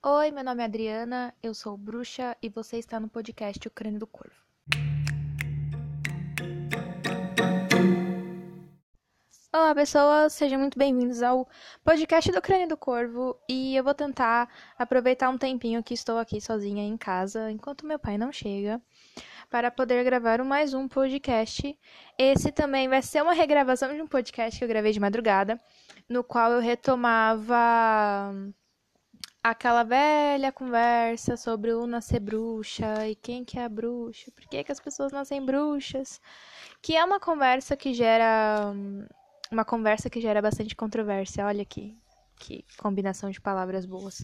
Oi, meu nome é Adriana, eu sou bruxa e você está no podcast O Crânio do Corvo. Olá, pessoas, sejam muito bem-vindos ao podcast do Crânio do Corvo e eu vou tentar aproveitar um tempinho que estou aqui sozinha em casa enquanto meu pai não chega para poder gravar mais um podcast. Esse também vai ser uma regravação de um podcast que eu gravei de madrugada, no qual eu retomava aquela velha conversa sobre o nascer bruxa e quem que é a bruxa, por que, que as pessoas nascem bruxas, que é uma conversa que gera uma conversa que gera bastante controvérsia. Olha aqui, que combinação de palavras boas.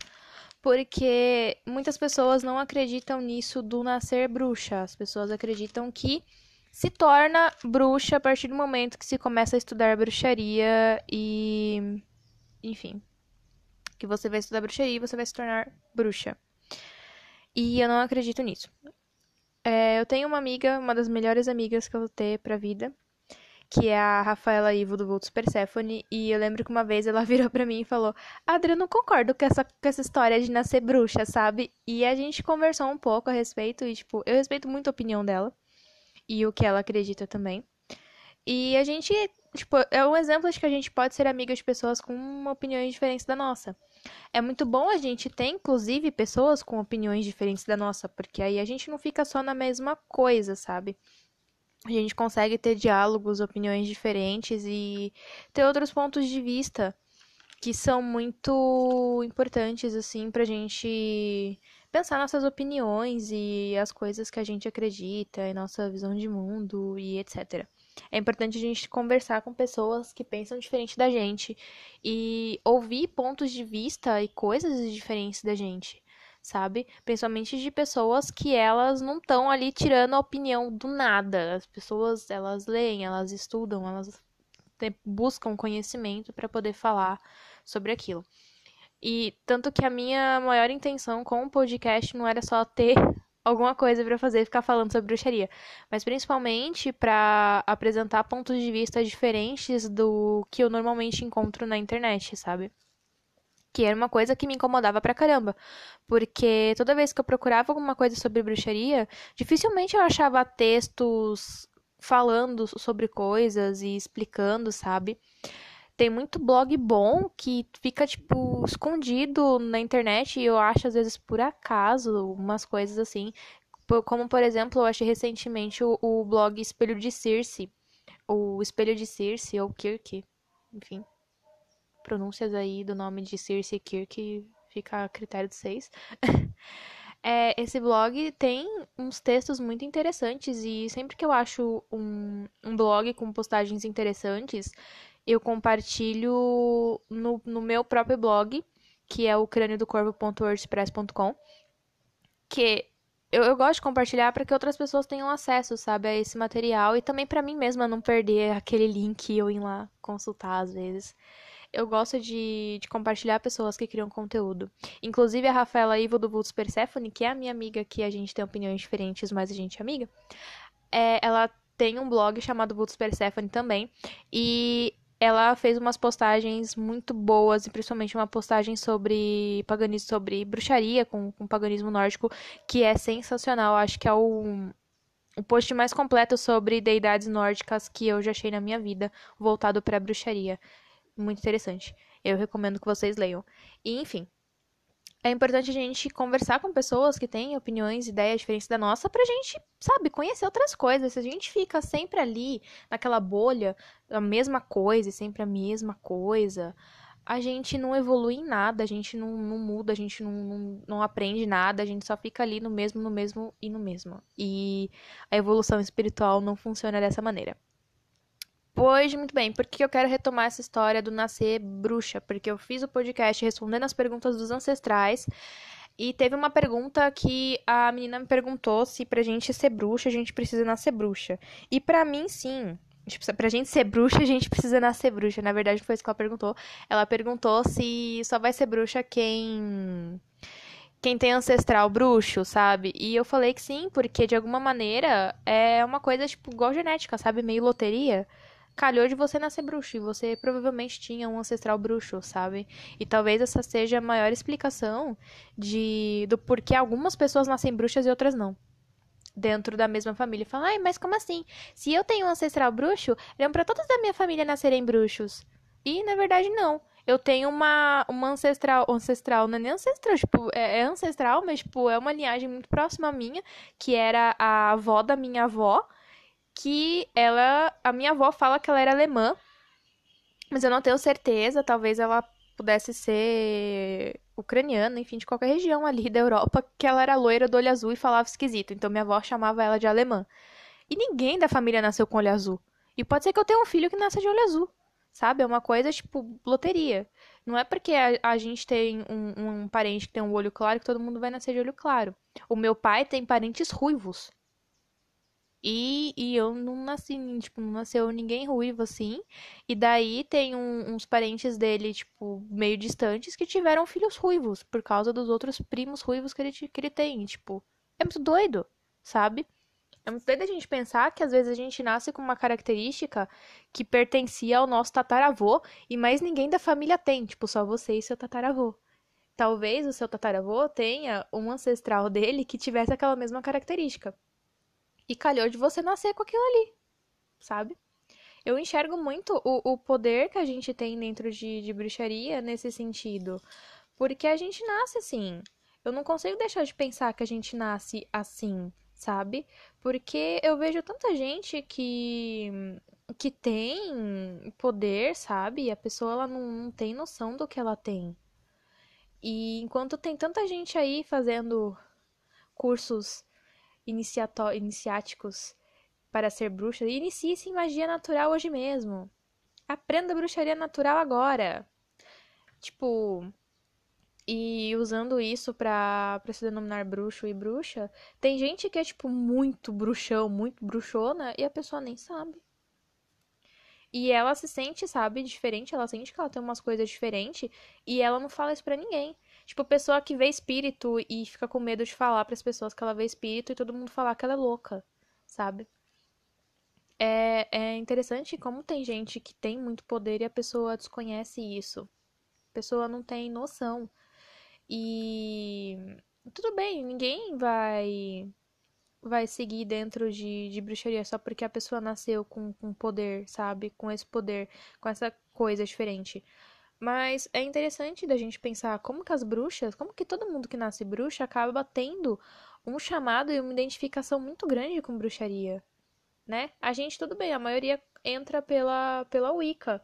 Porque muitas pessoas não acreditam nisso do nascer bruxa. As pessoas acreditam que se torna bruxa a partir do momento que se começa a estudar bruxaria e enfim, que você vai estudar bruxaria e você vai se tornar bruxa. E eu não acredito nisso. É, eu tenho uma amiga, uma das melhores amigas que eu vou ter pra vida, que é a Rafaela Ivo do Vultus Persephone, e eu lembro que uma vez ela virou pra mim e falou: Adri, eu não concordo com essa, com essa história de nascer bruxa, sabe? E a gente conversou um pouco a respeito, e, tipo, eu respeito muito a opinião dela, e o que ela acredita também. E a gente, tipo, é um exemplo de que a gente pode ser amiga de pessoas com opiniões diferentes da nossa. É muito bom a gente ter, inclusive, pessoas com opiniões diferentes da nossa, porque aí a gente não fica só na mesma coisa, sabe? A gente consegue ter diálogos, opiniões diferentes e ter outros pontos de vista que são muito importantes, assim, pra gente pensar nossas opiniões e as coisas que a gente acredita e nossa visão de mundo e etc. É importante a gente conversar com pessoas que pensam diferente da gente e ouvir pontos de vista e coisas diferentes da gente, sabe? Principalmente de pessoas que elas não estão ali tirando a opinião do nada. As pessoas, elas leem, elas estudam, elas buscam conhecimento para poder falar sobre aquilo. E tanto que a minha maior intenção com o podcast não era só ter alguma coisa para fazer ficar falando sobre bruxaria, mas principalmente para apresentar pontos de vista diferentes do que eu normalmente encontro na internet, sabe? Que era uma coisa que me incomodava pra caramba. Porque toda vez que eu procurava alguma coisa sobre bruxaria, dificilmente eu achava textos falando sobre coisas e explicando, sabe? Tem muito blog bom que fica, tipo, escondido na internet e eu acho, às vezes, por acaso, umas coisas assim. Como, por exemplo, eu achei recentemente o, o blog Espelho de Circe. O Espelho de Circe, ou Kirk, enfim. Pronúncias aí do nome de Circe e Kirk fica a critério de vocês. É, esse blog tem uns textos muito interessantes e sempre que eu acho um, um blog com postagens interessantes, eu compartilho no, no meu próprio blog, que é o crâniodocorvo.wordpress.com, que eu, eu, gosto de compartilhar para que outras pessoas tenham acesso, sabe, a esse material e também para mim mesma não perder aquele link eu ir lá consultar às vezes. Eu gosto de, de compartilhar pessoas que criam conteúdo. Inclusive a Rafaela Ivo do Vultus Persephone, que é a minha amiga, que a gente tem opiniões diferentes, mas a gente é amiga. É, ela tem um blog chamado Vultus Persephone também. E ela fez umas postagens muito boas, e principalmente uma postagem sobre paganismo, sobre bruxaria com, com paganismo nórdico, que é sensacional. Acho que é o, o post mais completo sobre deidades nórdicas que eu já achei na minha vida, voltado para bruxaria. Muito interessante. Eu recomendo que vocês leiam. E, enfim, é importante a gente conversar com pessoas que têm opiniões, ideias diferentes da nossa, pra gente, sabe, conhecer outras coisas. Se a gente fica sempre ali, naquela bolha, a mesma coisa e sempre a mesma coisa, a gente não evolui em nada, a gente não, não muda, a gente não, não, não aprende nada, a gente só fica ali no mesmo, no mesmo e no mesmo. E a evolução espiritual não funciona dessa maneira. Pois, muito bem, por que eu quero retomar essa história do nascer bruxa? Porque eu fiz o podcast respondendo as perguntas dos ancestrais. E teve uma pergunta que a menina me perguntou se pra gente ser bruxa, a gente precisa nascer bruxa. E para mim, sim. Pra gente ser bruxa, a gente precisa nascer bruxa. Na verdade, foi isso que ela perguntou. Ela perguntou se só vai ser bruxa quem. Quem tem ancestral bruxo, sabe? E eu falei que sim, porque de alguma maneira é uma coisa, tipo, igual genética, sabe? Meio loteria calhou de você nascer bruxo e você provavelmente tinha um ancestral bruxo, sabe? E talvez essa seja a maior explicação de do porquê algumas pessoas nascem bruxas e outras não. Dentro da mesma família. Fala, ai, mas como assim? Se eu tenho um ancestral bruxo, é para todos da minha família nascerem bruxos. E na verdade não. Eu tenho uma, uma ancestral, ancestral, não é nem ancestral, tipo, é, é ancestral, mas tipo, é uma linhagem muito próxima à minha, que era a avó da minha avó, que ela, a minha avó fala que ela era alemã, mas eu não tenho certeza, talvez ela pudesse ser ucraniana, enfim, de qualquer região ali da Europa, que ela era loira do olho azul e falava esquisito, então minha avó chamava ela de alemã. E ninguém da família nasceu com olho azul. E pode ser que eu tenha um filho que nasça de olho azul. Sabe? É uma coisa, tipo, loteria. Não é porque a, a gente tem um, um, parente que tem um olho claro que todo mundo vai nascer de olho claro. O meu pai tem parentes ruivos. E, e eu não nasci, tipo, não nasceu ninguém ruivo assim. E daí tem um, uns parentes dele, tipo, meio distantes que tiveram filhos ruivos por causa dos outros primos ruivos que ele, que ele tem. Tipo, é muito doido, sabe? É muito doido a gente pensar que às vezes a gente nasce com uma característica que pertencia ao nosso tataravô e mais ninguém da família tem, tipo, só você e seu tataravô. Talvez o seu tataravô tenha um ancestral dele que tivesse aquela mesma característica. E calhou de você nascer com aquilo ali, sabe? Eu enxergo muito o, o poder que a gente tem dentro de, de bruxaria nesse sentido. Porque a gente nasce assim. Eu não consigo deixar de pensar que a gente nasce assim sabe? Porque eu vejo tanta gente que que tem poder, sabe? E a pessoa ela não, não tem noção do que ela tem. E enquanto tem tanta gente aí fazendo cursos iniciáticos para ser bruxa, inicie-se em magia natural hoje mesmo. Aprenda bruxaria natural agora. Tipo, e usando isso pra, pra se denominar bruxo e bruxa, tem gente que é, tipo, muito bruxão, muito bruxona, e a pessoa nem sabe. E ela se sente, sabe, diferente, ela sente que ela tem umas coisas diferentes, e ela não fala isso pra ninguém. Tipo, pessoa que vê espírito e fica com medo de falar para as pessoas que ela vê espírito e todo mundo falar que ela é louca, sabe? É, é interessante como tem gente que tem muito poder e a pessoa desconhece isso. A pessoa não tem noção e tudo bem, ninguém vai vai seguir dentro de, de bruxaria só porque a pessoa nasceu com, com poder, sabe? Com esse poder, com essa coisa diferente. Mas é interessante da gente pensar como que as bruxas, como que todo mundo que nasce bruxa acaba tendo um chamado e uma identificação muito grande com bruxaria, né? A gente, tudo bem, a maioria entra pela, pela Wicca.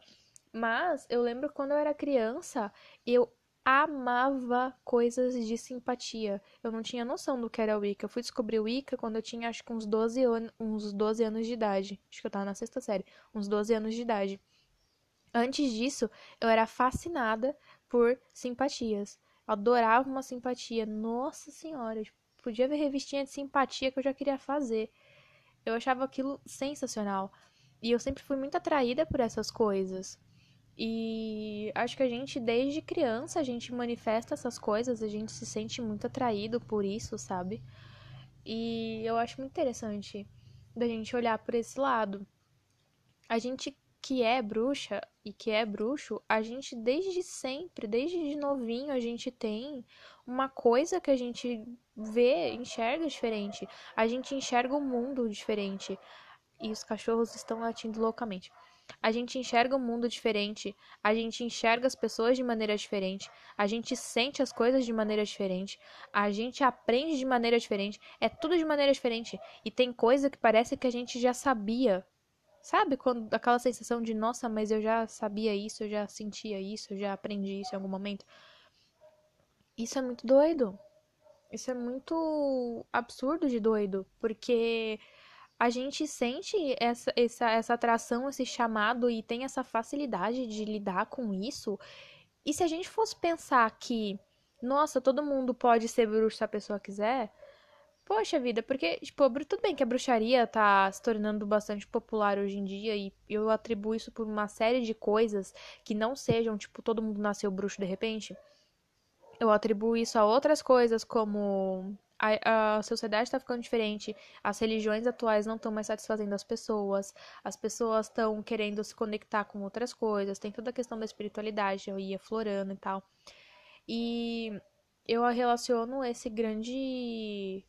Mas eu lembro quando eu era criança, eu amava coisas de simpatia. Eu não tinha noção do que era Wicca. Eu fui descobrir Wicca quando eu tinha acho que uns 12, an uns 12 anos de idade. Acho que eu tava na sexta série. Uns 12 anos de idade. Antes disso, eu era fascinada por simpatias. Eu adorava uma simpatia. Nossa senhora, podia ver revistinha de simpatia que eu já queria fazer. Eu achava aquilo sensacional. E eu sempre fui muito atraída por essas coisas. E acho que a gente, desde criança, a gente manifesta essas coisas, a gente se sente muito atraído por isso, sabe? E eu acho muito interessante da gente olhar por esse lado. A gente que é bruxa e que é bruxo, a gente desde sempre, desde novinho, a gente tem uma coisa que a gente vê, enxerga diferente. A gente enxerga o mundo diferente. E os cachorros estão latindo loucamente. A gente enxerga o um mundo diferente, a gente enxerga as pessoas de maneira diferente, a gente sente as coisas de maneira diferente, a gente aprende de maneira diferente, é tudo de maneira diferente. E tem coisa que parece que a gente já sabia. Sabe quando aquela sensação de nossa, mas eu já sabia isso, eu já sentia isso, eu já aprendi isso em algum momento? Isso é muito doido. Isso é muito absurdo de doido, porque a gente sente essa, essa, essa atração, esse chamado e tem essa facilidade de lidar com isso. E se a gente fosse pensar que, nossa, todo mundo pode ser bruxo se a pessoa quiser, poxa vida, porque, tipo, tudo bem que a bruxaria tá se tornando bastante popular hoje em dia e eu atribuo isso por uma série de coisas que não sejam, tipo, todo mundo nasceu bruxo de repente. Eu atribuo isso a outras coisas como a, a sociedade está ficando diferente, as religiões atuais não estão mais satisfazendo as pessoas, as pessoas estão querendo se conectar com outras coisas, tem toda a questão da espiritualidade, eu ia florando e tal. E eu relaciono esse grande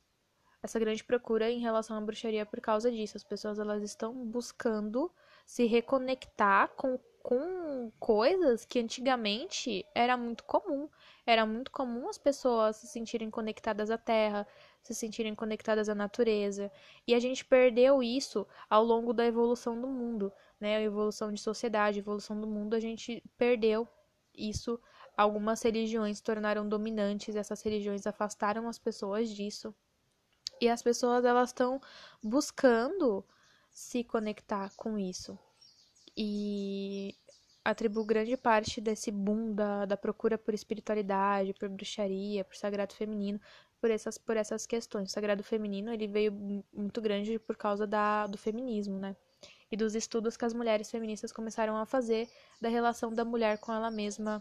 essa grande procura em relação à bruxaria por causa disso. As pessoas elas estão buscando se reconectar com, com coisas que antigamente era muito comum. Era muito comum as pessoas se sentirem conectadas à terra, se sentirem conectadas à natureza. E a gente perdeu isso ao longo da evolução do mundo, né? A evolução de sociedade, evolução do mundo, a gente perdeu isso. Algumas religiões se tornaram dominantes, essas religiões afastaram as pessoas disso. E as pessoas elas estão buscando se conectar com isso. E atribuo grande parte desse boom da, da procura por espiritualidade, por bruxaria, por sagrado feminino, por essas, por essas questões. O sagrado feminino ele veio muito grande por causa da, do feminismo, né? E dos estudos que as mulheres feministas começaram a fazer da relação da mulher com ela mesma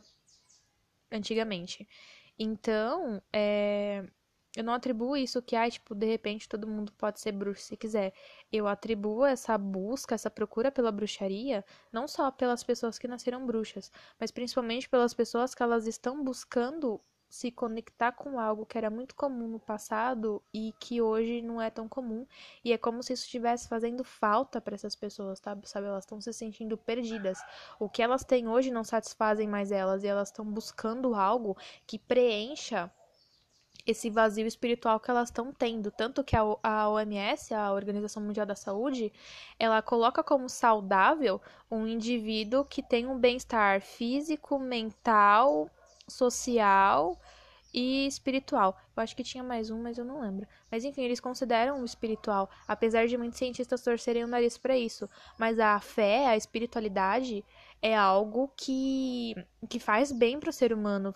antigamente. Então, é, eu não atribuo isso que, ah, tipo, de repente todo mundo pode ser bruxo se quiser. Eu atribuo essa busca, essa procura pela bruxaria, não só pelas pessoas que nasceram bruxas, mas principalmente pelas pessoas que elas estão buscando se conectar com algo que era muito comum no passado e que hoje não é tão comum. E é como se isso estivesse fazendo falta para essas pessoas, tá? sabe? Elas estão se sentindo perdidas. O que elas têm hoje não satisfazem mais elas e elas estão buscando algo que preencha esse vazio espiritual que elas estão tendo. Tanto que a, OMS, a Organização Mundial da Saúde, ela coloca como saudável um indivíduo que tem um bem-estar físico, mental, social e espiritual. Eu acho que tinha mais um, mas eu não lembro. Mas enfim, eles consideram o espiritual, apesar de muitos cientistas torcerem o nariz para isso. Mas a fé, a espiritualidade, é algo que, que faz bem para o ser humano,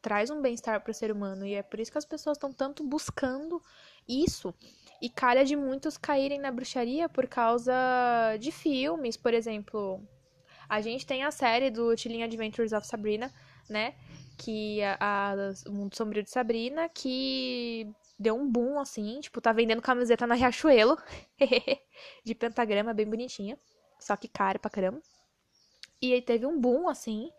traz um bem-estar para o ser humano. E é por isso que as pessoas estão tanto buscando isso. E calha de muitos caírem na bruxaria por causa de filmes, por exemplo. A gente tem a série do Chilling Adventures of Sabrina, né? Que a, a, o Mundo Sombrio de Sabrina, que deu um boom, assim, tipo, tá vendendo camiseta na Riachuelo, de pentagrama, bem bonitinha, só que cara pra caramba. E aí teve um boom, assim,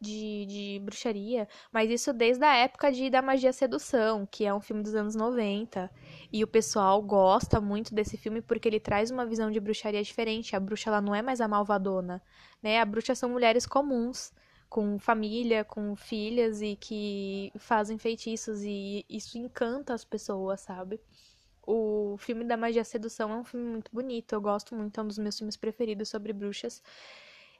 de, de bruxaria, mas isso desde a época de Da Magia Sedução, que é um filme dos anos 90. E o pessoal gosta muito desse filme porque ele traz uma visão de bruxaria diferente. A bruxa ela não é mais a malvadona, né? A bruxa são mulheres comuns, com família, com filhas e que fazem feitiços e isso encanta as pessoas, sabe? O filme da Magia Sedução é um filme muito bonito, eu gosto muito, é um dos meus filmes preferidos sobre bruxas.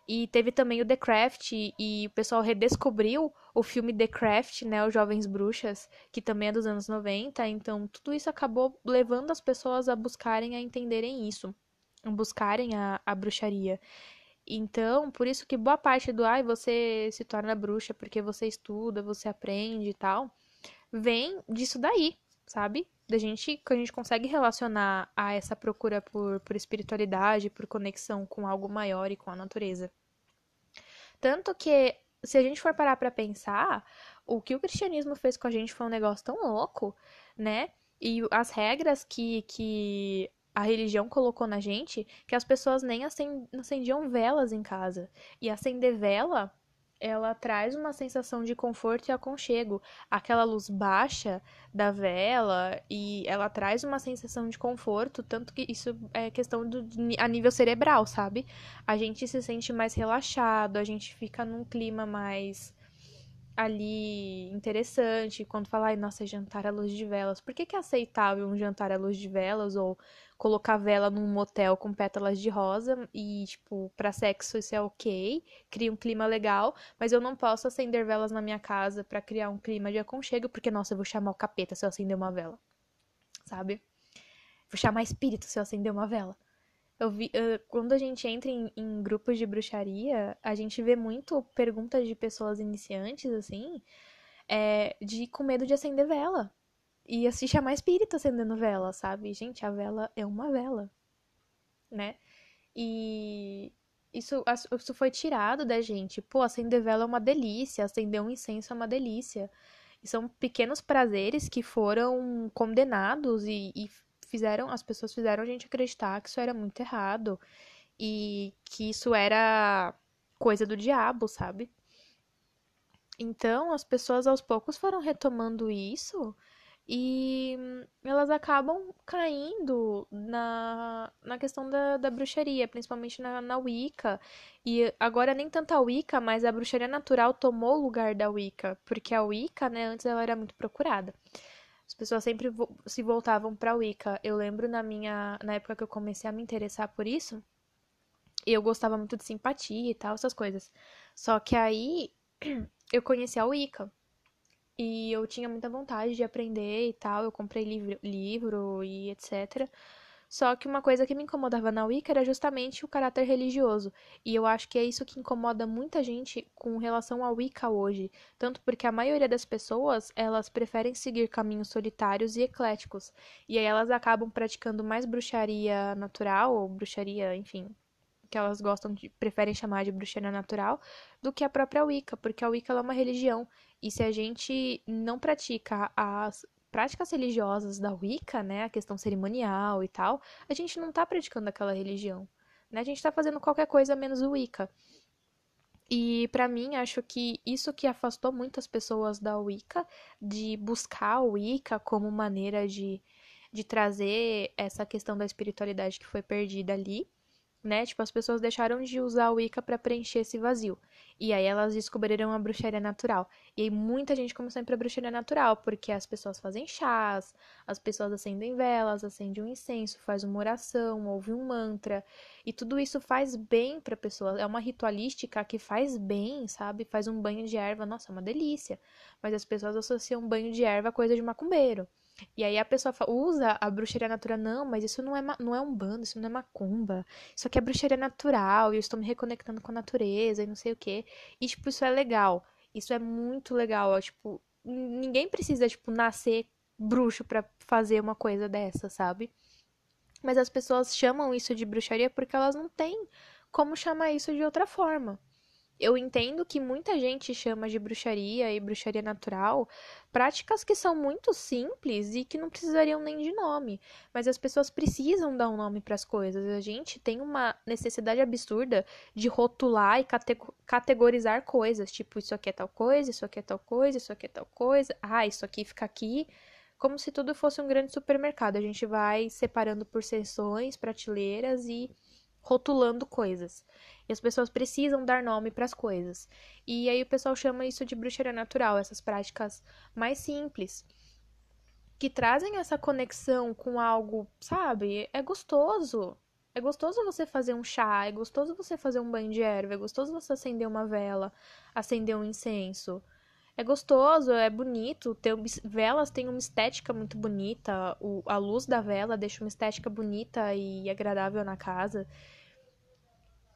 E teve também o The Craft, e o pessoal redescobriu o filme The Craft, né, Os Jovens Bruxas, que também é dos anos 90. Então, tudo isso acabou levando as pessoas a buscarem, a entenderem isso, a buscarem a, a bruxaria. Então, por isso que boa parte do ai, você se torna bruxa porque você estuda, você aprende e tal, vem disso daí, sabe? Da gente que a gente consegue relacionar a essa procura por, por espiritualidade, por conexão com algo maior e com a natureza. Tanto que, se a gente for parar para pensar, o que o cristianismo fez com a gente foi um negócio tão louco, né? E as regras que, que a religião colocou na gente, que as pessoas nem acendiam velas em casa. E acender vela ela traz uma sensação de conforto e aconchego. Aquela luz baixa da vela e ela traz uma sensação de conforto, tanto que isso é questão do, a nível cerebral, sabe? A gente se sente mais relaxado, a gente fica num clima mais ali interessante, quando fala, ai, nossa, jantar à luz de velas. Por que, que é aceitável um jantar à luz de velas ou colocar vela num motel com pétalas de rosa e, tipo, pra sexo isso é ok, cria um clima legal, mas eu não posso acender velas na minha casa para criar um clima de aconchego, porque, nossa, eu vou chamar o capeta se eu acender uma vela, sabe? Vou chamar espírito se eu acender uma vela. Eu vi, uh, quando a gente entra em, em, grupos de bruxaria, a gente vê muito perguntas de pessoas iniciantes, assim, é, de com medo de acender vela. E se chamar espírito acendendo vela, sabe? Gente, a vela é uma vela, né? E isso, isso foi tirado da gente. Pô, acender vela é uma delícia, acender um incenso é uma delícia. E são pequenos prazeres que foram condenados e, e fizeram, as pessoas fizeram a gente acreditar que isso era muito errado e que isso era coisa do diabo, sabe? Então, as pessoas aos poucos foram retomando isso e elas acabam caindo na, na questão da, da bruxaria, principalmente na, na Wicca. E agora nem tanto a Wicca, mas a bruxaria natural tomou o lugar da Wicca, porque a Wicca, né, antes ela era muito procurada. As pessoas sempre vo se voltavam para Wicca. Eu lembro na minha na época que eu comecei a me interessar por isso, eu gostava muito de simpatia e tal, essas coisas. Só que aí eu conheci a Wicca. E eu tinha muita vontade de aprender e tal. Eu comprei livro, livro e etc. Só que uma coisa que me incomodava na Wicca era justamente o caráter religioso. E eu acho que é isso que incomoda muita gente com relação à Wicca hoje. Tanto porque a maioria das pessoas, elas preferem seguir caminhos solitários e ecléticos. E aí elas acabam praticando mais bruxaria natural, ou bruxaria, enfim, que elas gostam de, preferem chamar de bruxaria natural, do que a própria Wicca, porque a Wicca é uma religião. E se a gente não pratica as práticas religiosas da Wicca, né, a questão cerimonial e tal, a gente não tá praticando aquela religião, né? A gente tá fazendo qualquer coisa menos o Wicca. E para mim, acho que isso que afastou muitas pessoas da Wicca, de buscar o Wicca como maneira de, de trazer essa questão da espiritualidade que foi perdida ali, né? Tipo, as pessoas deixaram de usar o Wicca para preencher esse vazio. E aí elas descobriram a bruxaria natural. E aí muita gente começou a ir pra bruxaria natural, porque as pessoas fazem chás, as pessoas acendem velas, acendem um incenso, faz uma oração, ouve um mantra. E tudo isso faz bem pra pessoa. É uma ritualística que faz bem, sabe? Faz um banho de erva, nossa, é uma delícia. Mas as pessoas associam banho de erva a coisa de macumbeiro. E aí a pessoa usa a bruxaria natural, não, mas isso não é, não é um bando, isso não é macumba. Isso aqui é bruxaria natural, e eu estou me reconectando com a natureza e não sei o quê. E, tipo, isso é legal. Isso é muito legal. Ó, tipo, ninguém precisa, tipo, nascer bruxo para fazer uma coisa dessa, sabe? Mas as pessoas chamam isso de bruxaria porque elas não têm como chamar isso de outra forma. Eu entendo que muita gente chama de bruxaria e bruxaria natural práticas que são muito simples e que não precisariam nem de nome, mas as pessoas precisam dar um nome para as coisas. A gente tem uma necessidade absurda de rotular e categorizar coisas, tipo isso aqui é tal coisa, isso aqui é tal coisa, isso aqui é tal coisa. Ah, isso aqui fica aqui, como se tudo fosse um grande supermercado. A gente vai separando por seções, prateleiras e rotulando coisas. E as pessoas precisam dar nome para as coisas. E aí o pessoal chama isso de bruxaria natural, essas práticas mais simples. Que trazem essa conexão com algo, sabe? É gostoso. É gostoso você fazer um chá, é gostoso você fazer um banho de erva, é gostoso você acender uma vela, acender um incenso. É gostoso, é bonito. Ter, velas têm uma estética muito bonita. O, a luz da vela deixa uma estética bonita e agradável na casa.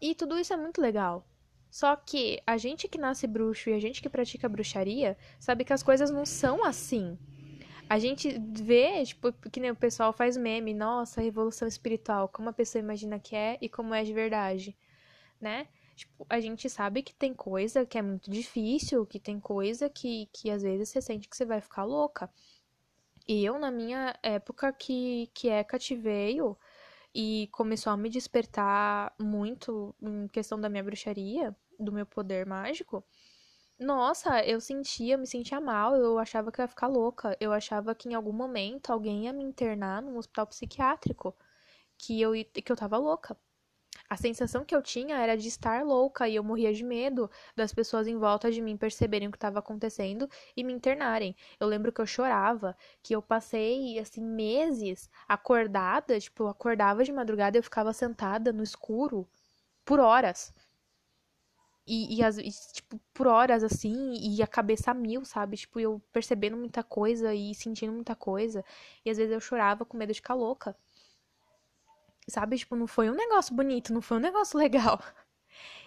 E tudo isso é muito legal. Só que a gente que nasce bruxo e a gente que pratica bruxaria sabe que as coisas não são assim. A gente vê, tipo, que nem o pessoal faz meme, nossa, revolução espiritual, como a pessoa imagina que é e como é de verdade, né? Tipo, a gente sabe que tem coisa que é muito difícil, que tem coisa que, que às vezes você sente que você vai ficar louca. E eu, na minha época que, que é cativeio, e começou a me despertar muito em questão da minha bruxaria, do meu poder mágico. Nossa, eu sentia, me sentia mal, eu achava que eu ia ficar louca. Eu achava que em algum momento alguém ia me internar num hospital psiquiátrico, que eu que eu tava louca. A sensação que eu tinha era de estar louca e eu morria de medo das pessoas em volta de mim perceberem o que estava acontecendo e me internarem. Eu lembro que eu chorava, que eu passei assim meses acordada, tipo, eu acordava de madrugada e eu ficava sentada no escuro por horas. E, e, e, tipo, por horas, assim, e a cabeça a mil, sabe? Tipo, eu percebendo muita coisa e sentindo muita coisa. E às vezes eu chorava com medo de ficar louca. Sabe? Tipo, não foi um negócio bonito, não foi um negócio legal.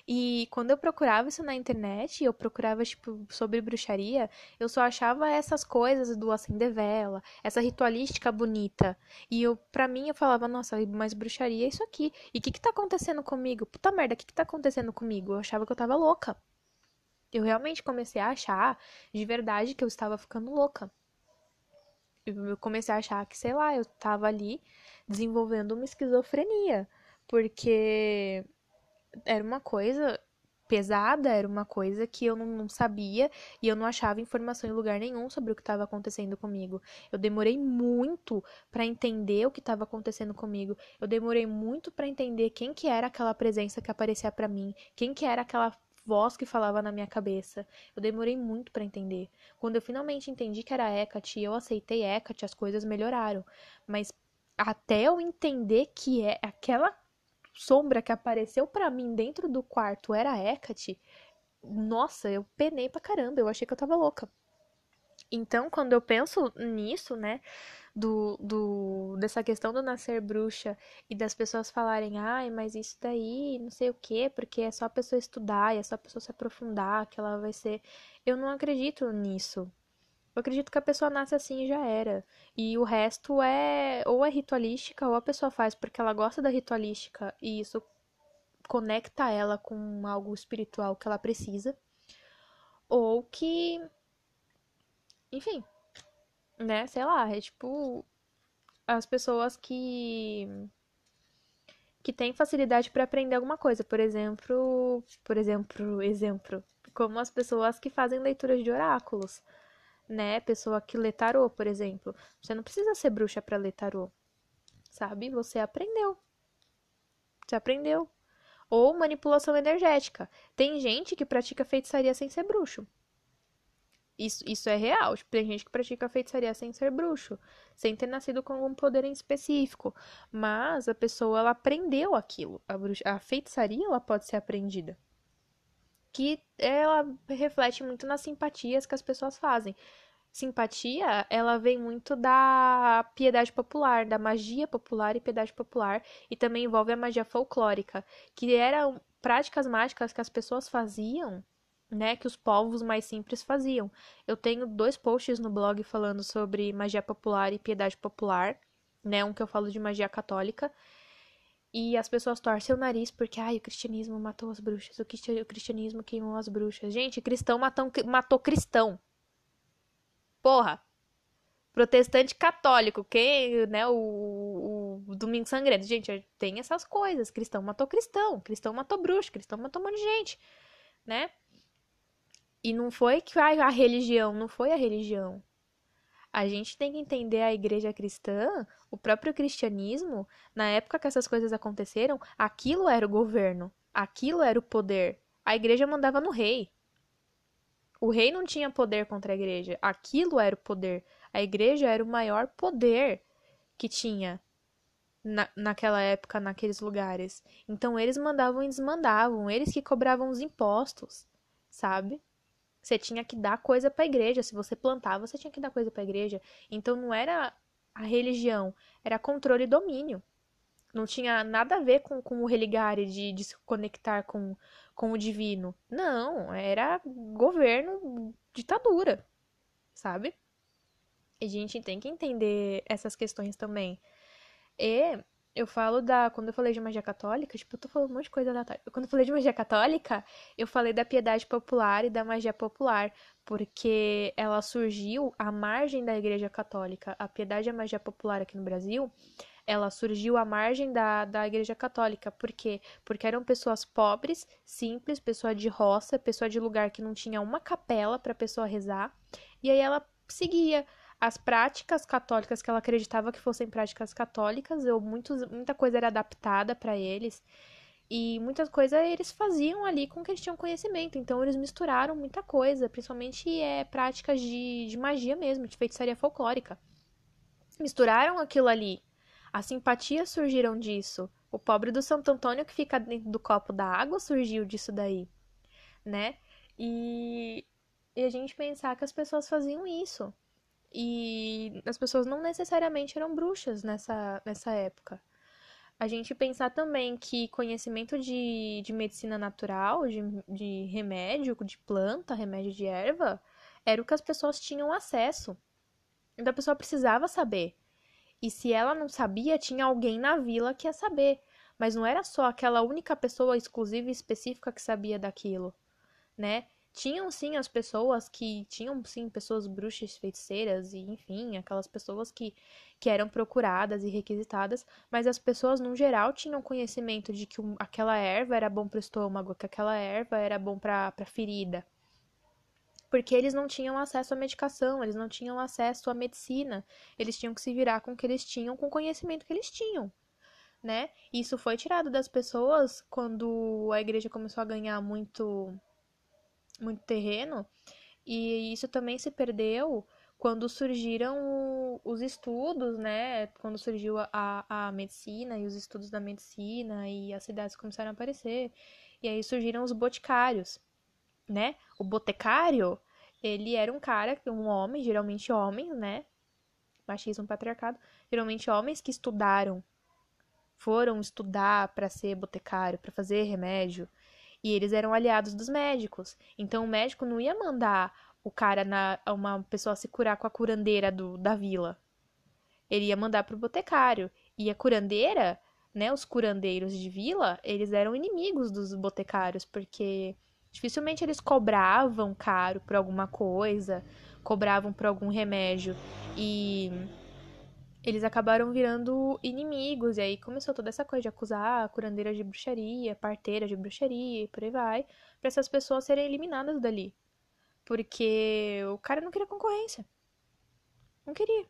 E quando eu procurava isso na internet, eu procurava, tipo, sobre bruxaria, eu só achava essas coisas do acender vela, essa ritualística bonita. E eu, pra mim, eu falava, nossa, mas bruxaria é isso aqui. E o que que tá acontecendo comigo? Puta merda, o que que tá acontecendo comigo? Eu achava que eu tava louca. Eu realmente comecei a achar de verdade que eu estava ficando louca. Eu comecei a achar que, sei lá, eu estava ali desenvolvendo uma esquizofrenia, porque era uma coisa pesada, era uma coisa que eu não, não, sabia e eu não achava informação em lugar nenhum sobre o que estava acontecendo comigo. Eu demorei muito para entender o que estava acontecendo comigo. Eu demorei muito para entender quem que era aquela presença que aparecia para mim, quem que era aquela voz que falava na minha cabeça. Eu demorei muito para entender. Quando eu finalmente entendi que era Hecate e eu aceitei Hecate, as coisas melhoraram. Mas até eu entender que é aquela sombra que apareceu para mim dentro do quarto era Hecate, nossa, eu penei pra caramba, eu achei que eu tava louca. Então, quando eu penso nisso, né, do, do, dessa questão do nascer bruxa e das pessoas falarem, ai, mas isso daí, não sei o quê, porque é só a pessoa estudar, é só a pessoa se aprofundar, que ela vai ser. Eu não acredito nisso. Eu acredito que a pessoa nasce assim e já era. E o resto é ou é ritualística ou a pessoa faz porque ela gosta da ritualística e isso conecta ela com algo espiritual que ela precisa. Ou que enfim, né, sei lá, é tipo as pessoas que que têm facilidade para aprender alguma coisa, por exemplo, por exemplo, exemplo, como as pessoas que fazem leituras de oráculos né? Pessoa que lê tarô, por exemplo. Você não precisa ser bruxa para ler tarô. Sabe? Você aprendeu. Você aprendeu. Ou manipulação energética. Tem gente que pratica feitiçaria sem ser bruxo. Isso, isso é real. Tipo, tem gente que pratica feitiçaria sem ser bruxo, sem ter nascido com algum poder em específico. Mas a pessoa ela aprendeu aquilo. A, bruxa, a feitiçaria ela pode ser aprendida que ela reflete muito nas simpatias que as pessoas fazem. Simpatia, ela vem muito da piedade popular, da magia popular e piedade popular, e também envolve a magia folclórica, que eram práticas mágicas que as pessoas faziam, né, que os povos mais simples faziam. Eu tenho dois posts no blog falando sobre magia popular e piedade popular, né, um que eu falo de magia católica e as pessoas torcem o nariz porque, ai, o cristianismo matou as bruxas, o cristianismo queimou as bruxas. Gente, cristão matou, matou cristão. Porra. Protestante católico, quem, né, o, o, Domingo Sangrento. Gente, tem essas coisas. Cristão matou cristão, cristão matou bruxo, cristão matou um monte de gente, né? E não foi que a religião, não foi a religião. A gente tem que entender a igreja cristã, o próprio cristianismo, na época que essas coisas aconteceram, aquilo era o governo, aquilo era o poder. A igreja mandava no rei. O rei não tinha poder contra a igreja, aquilo era o poder. A igreja era o maior poder que tinha na, naquela época, naqueles lugares. Então eles mandavam e desmandavam, eles que cobravam os impostos, sabe? Você tinha que dar coisa para a igreja. Se você plantava, você tinha que dar coisa para a igreja. Então não era a religião, era controle e domínio. Não tinha nada a ver com, com o religare de, de se conectar com, com o divino. Não, era governo, ditadura, sabe? E a gente tem que entender essas questões também. E eu falo da. Quando eu falei de magia católica, tipo, eu tô falando um monte de coisa da Quando eu falei de magia católica, eu falei da piedade popular e da magia popular, porque ela surgiu à margem da igreja católica. A piedade e a magia popular aqui no Brasil, ela surgiu à margem da, da igreja católica. Por quê? Porque eram pessoas pobres, simples, pessoa de roça, pessoa de lugar que não tinha uma capela para pessoa rezar. E aí ela seguia as práticas católicas que ela acreditava que fossem práticas católicas, ou muitos, muita coisa era adaptada para eles. E muitas coisas eles faziam ali com que eles tinham conhecimento. Então eles misturaram muita coisa, principalmente é, práticas de, de magia mesmo, de feitiçaria folclórica. Misturaram aquilo ali. As simpatias surgiram disso. O pobre do Santo Antônio que fica dentro do copo da água surgiu disso daí, né? E, e a gente pensar que as pessoas faziam isso. E as pessoas não necessariamente eram bruxas nessa, nessa época. A gente pensar também que conhecimento de, de medicina natural, de, de remédio, de planta, remédio de erva, era o que as pessoas tinham acesso. Então a pessoa precisava saber. E se ela não sabia, tinha alguém na vila que ia saber. Mas não era só aquela única pessoa exclusiva e específica que sabia daquilo, né? Tinham sim as pessoas que tinham sim pessoas bruxas, feiticeiras e enfim, aquelas pessoas que, que eram procuradas e requisitadas, mas as pessoas no geral tinham conhecimento de que aquela erva era bom para o estômago, que aquela erva era bom para ferida. Porque eles não tinham acesso à medicação, eles não tinham acesso à medicina, eles tinham que se virar com o que eles tinham, com o conhecimento que eles tinham né? Isso foi tirado das pessoas quando a igreja começou a ganhar muito muito terreno, e isso também se perdeu quando surgiram os estudos, né? Quando surgiu a, a medicina e os estudos da medicina e as cidades começaram a aparecer. E aí surgiram os boticários, né? O botecário, ele era um cara, um homem, geralmente homens, né? Machismo, patriarcado, geralmente homens que estudaram foram estudar para ser botecário, para fazer remédio, e eles eram aliados dos médicos. Então o médico não ia mandar o cara na uma pessoa se curar com a curandeira do, da vila. Ele ia mandar pro botecário. E a curandeira, né, os curandeiros de vila, eles eram inimigos dos botecários, porque dificilmente eles cobravam caro por alguma coisa, cobravam por algum remédio. E eles acabaram virando inimigos, e aí começou toda essa coisa de acusar curandeiras de bruxaria, parteiras de bruxaria e por aí vai, para essas pessoas serem eliminadas dali. Porque o cara não queria concorrência. Não queria.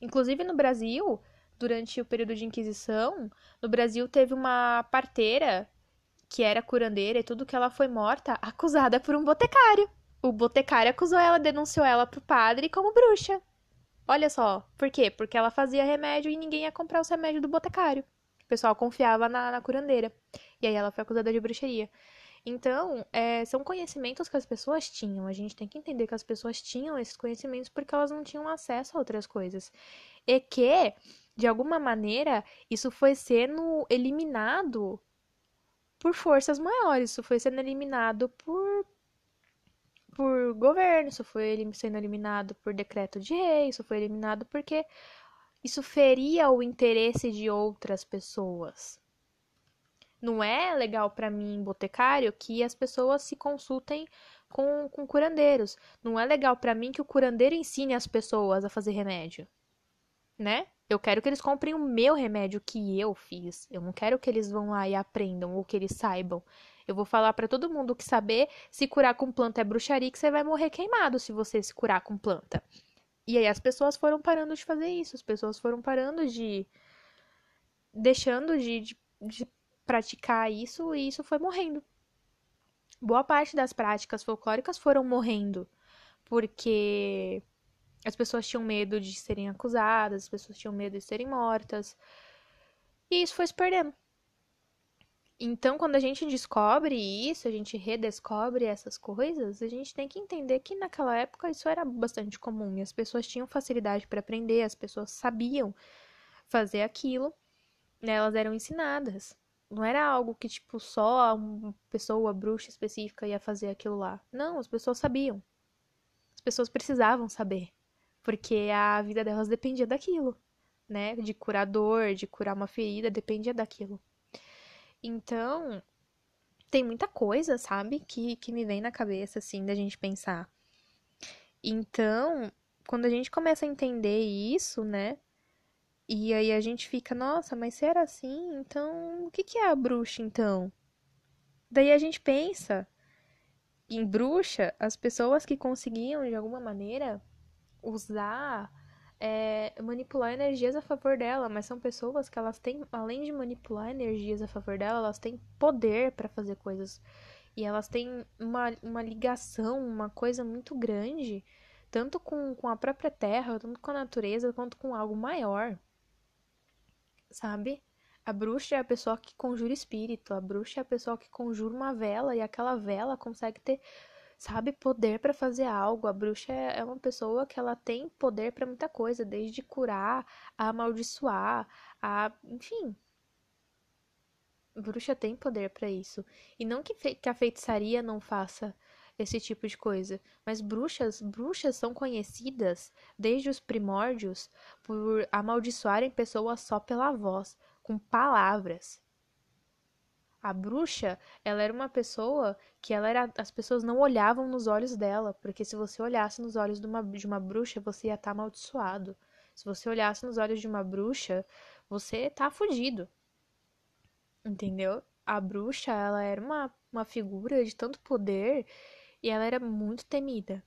Inclusive no Brasil, durante o período de Inquisição, no Brasil teve uma parteira que era curandeira e tudo que ela foi morta, acusada por um botecário. O botecário acusou ela, denunciou ela pro padre como bruxa. Olha só, por quê? Porque ela fazia remédio e ninguém ia comprar os remédios do botecário. O pessoal confiava na, na curandeira. E aí ela foi acusada de bruxaria. Então, é, são conhecimentos que as pessoas tinham. A gente tem que entender que as pessoas tinham esses conhecimentos porque elas não tinham acesso a outras coisas. E que, de alguma maneira, isso foi sendo eliminado por forças maiores. Isso foi sendo eliminado por por governo, isso foi sendo eliminado por decreto de rei, isso foi eliminado porque isso feria o interesse de outras pessoas. Não é legal para mim, botecário, que as pessoas se consultem com, com curandeiros. Não é legal para mim que o curandeiro ensine as pessoas a fazer remédio, né? Eu quero que eles comprem o meu remédio que eu fiz. Eu não quero que eles vão lá e aprendam ou que eles saibam. Eu vou falar para todo mundo que saber se curar com planta é bruxaria, que você vai morrer queimado se você se curar com planta. E aí as pessoas foram parando de fazer isso, as pessoas foram parando de. deixando de, de, de praticar isso e isso foi morrendo. Boa parte das práticas folclóricas foram morrendo porque as pessoas tinham medo de serem acusadas, as pessoas tinham medo de serem mortas. E isso foi se perdendo. Então, quando a gente descobre isso, a gente redescobre essas coisas, a gente tem que entender que naquela época isso era bastante comum e as pessoas tinham facilidade para aprender, as pessoas sabiam fazer aquilo, né? elas eram ensinadas. Não era algo que, tipo, só uma pessoa bruxa específica ia fazer aquilo lá. Não, as pessoas sabiam. As pessoas precisavam saber, porque a vida delas dependia daquilo, né? De curador, de curar uma ferida, dependia daquilo. Então, tem muita coisa, sabe, que, que me vem na cabeça, assim, da gente pensar. Então, quando a gente começa a entender isso, né? E aí a gente fica, nossa, mas se era assim, então o que, que é a bruxa, então? Daí a gente pensa em bruxa, as pessoas que conseguiam, de alguma maneira, usar é, manipular energias a favor dela, mas são pessoas que elas têm, além de manipular energias a favor dela, elas têm poder para fazer coisas. E elas têm uma, uma ligação, uma coisa muito grande, tanto com, com a própria terra, tanto com a natureza, quanto com algo maior. Sabe? A bruxa é a pessoa que conjura espírito, a bruxa é a pessoa que conjura uma vela e aquela vela consegue ter sabe poder para fazer algo. A bruxa é, é uma pessoa que ela tem poder para muita coisa, desde curar, a amaldiçoar, a, enfim. Bruxa tem poder para isso. E não que, que a feitiçaria não faça esse tipo de coisa, mas bruxas, bruxas são conhecidas desde os primórdios por amaldiçoarem pessoas só pela voz, com palavras. A bruxa, ela era uma pessoa que ela era, as pessoas não olhavam nos olhos dela, porque se você olhasse nos olhos de uma, de uma bruxa, você ia estar tá amaldiçoado. Se você olhasse nos olhos de uma bruxa, você tá fudido. Entendeu? A bruxa, ela era uma, uma figura de tanto poder e ela era muito temida.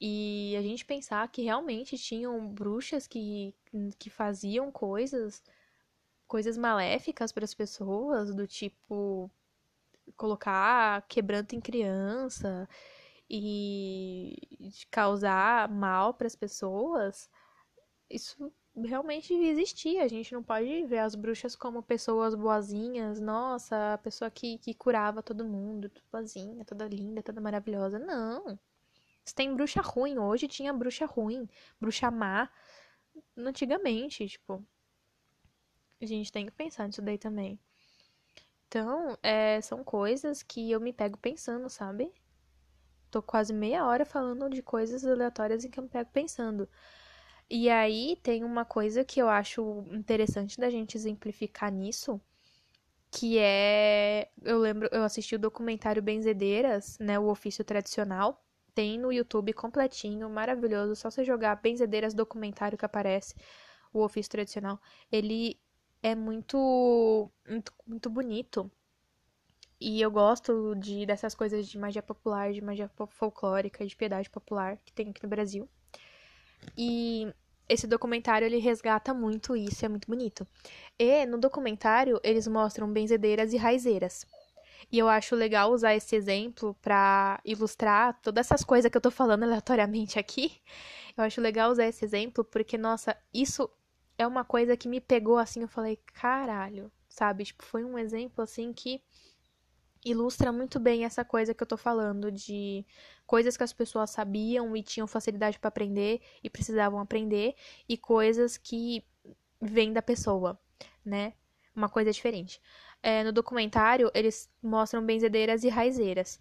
E a gente pensar que realmente tinham bruxas que, que faziam coisas, coisas maléficas para as pessoas, do tipo colocar quebranto em criança e causar mal para as pessoas, isso realmente existia. A gente não pode ver as bruxas como pessoas boazinhas, nossa, a pessoa que, que curava todo mundo, boazinha, toda linda, toda maravilhosa. Não. Se tem bruxa ruim hoje, tinha bruxa ruim, bruxa má antigamente, tipo. A gente tem que pensar nisso daí também. Então, é, são coisas que eu me pego pensando, sabe? Tô quase meia hora falando de coisas aleatórias em que eu me pego pensando. E aí tem uma coisa que eu acho interessante da gente exemplificar nisso, que é, eu lembro, eu assisti o documentário Benzedeiras, né, o ofício tradicional, tem no YouTube completinho, maravilhoso, só você jogar Benzedeiras documentário que aparece, o ofício tradicional. Ele é muito muito, muito bonito. E eu gosto de dessas coisas de magia popular, de magia folclórica, de piedade popular que tem aqui no Brasil. E esse documentário ele resgata muito isso, é muito bonito. E no documentário eles mostram benzedeiras e raizeiras. E eu acho legal usar esse exemplo para ilustrar todas essas coisas que eu tô falando aleatoriamente aqui. Eu acho legal usar esse exemplo porque, nossa, isso é uma coisa que me pegou assim. Eu falei, caralho, sabe? Tipo, foi um exemplo assim que ilustra muito bem essa coisa que eu tô falando de coisas que as pessoas sabiam e tinham facilidade para aprender e precisavam aprender e coisas que vêm da pessoa, né? Uma coisa diferente é, no documentário, eles mostram benzedeiras e raizeiras.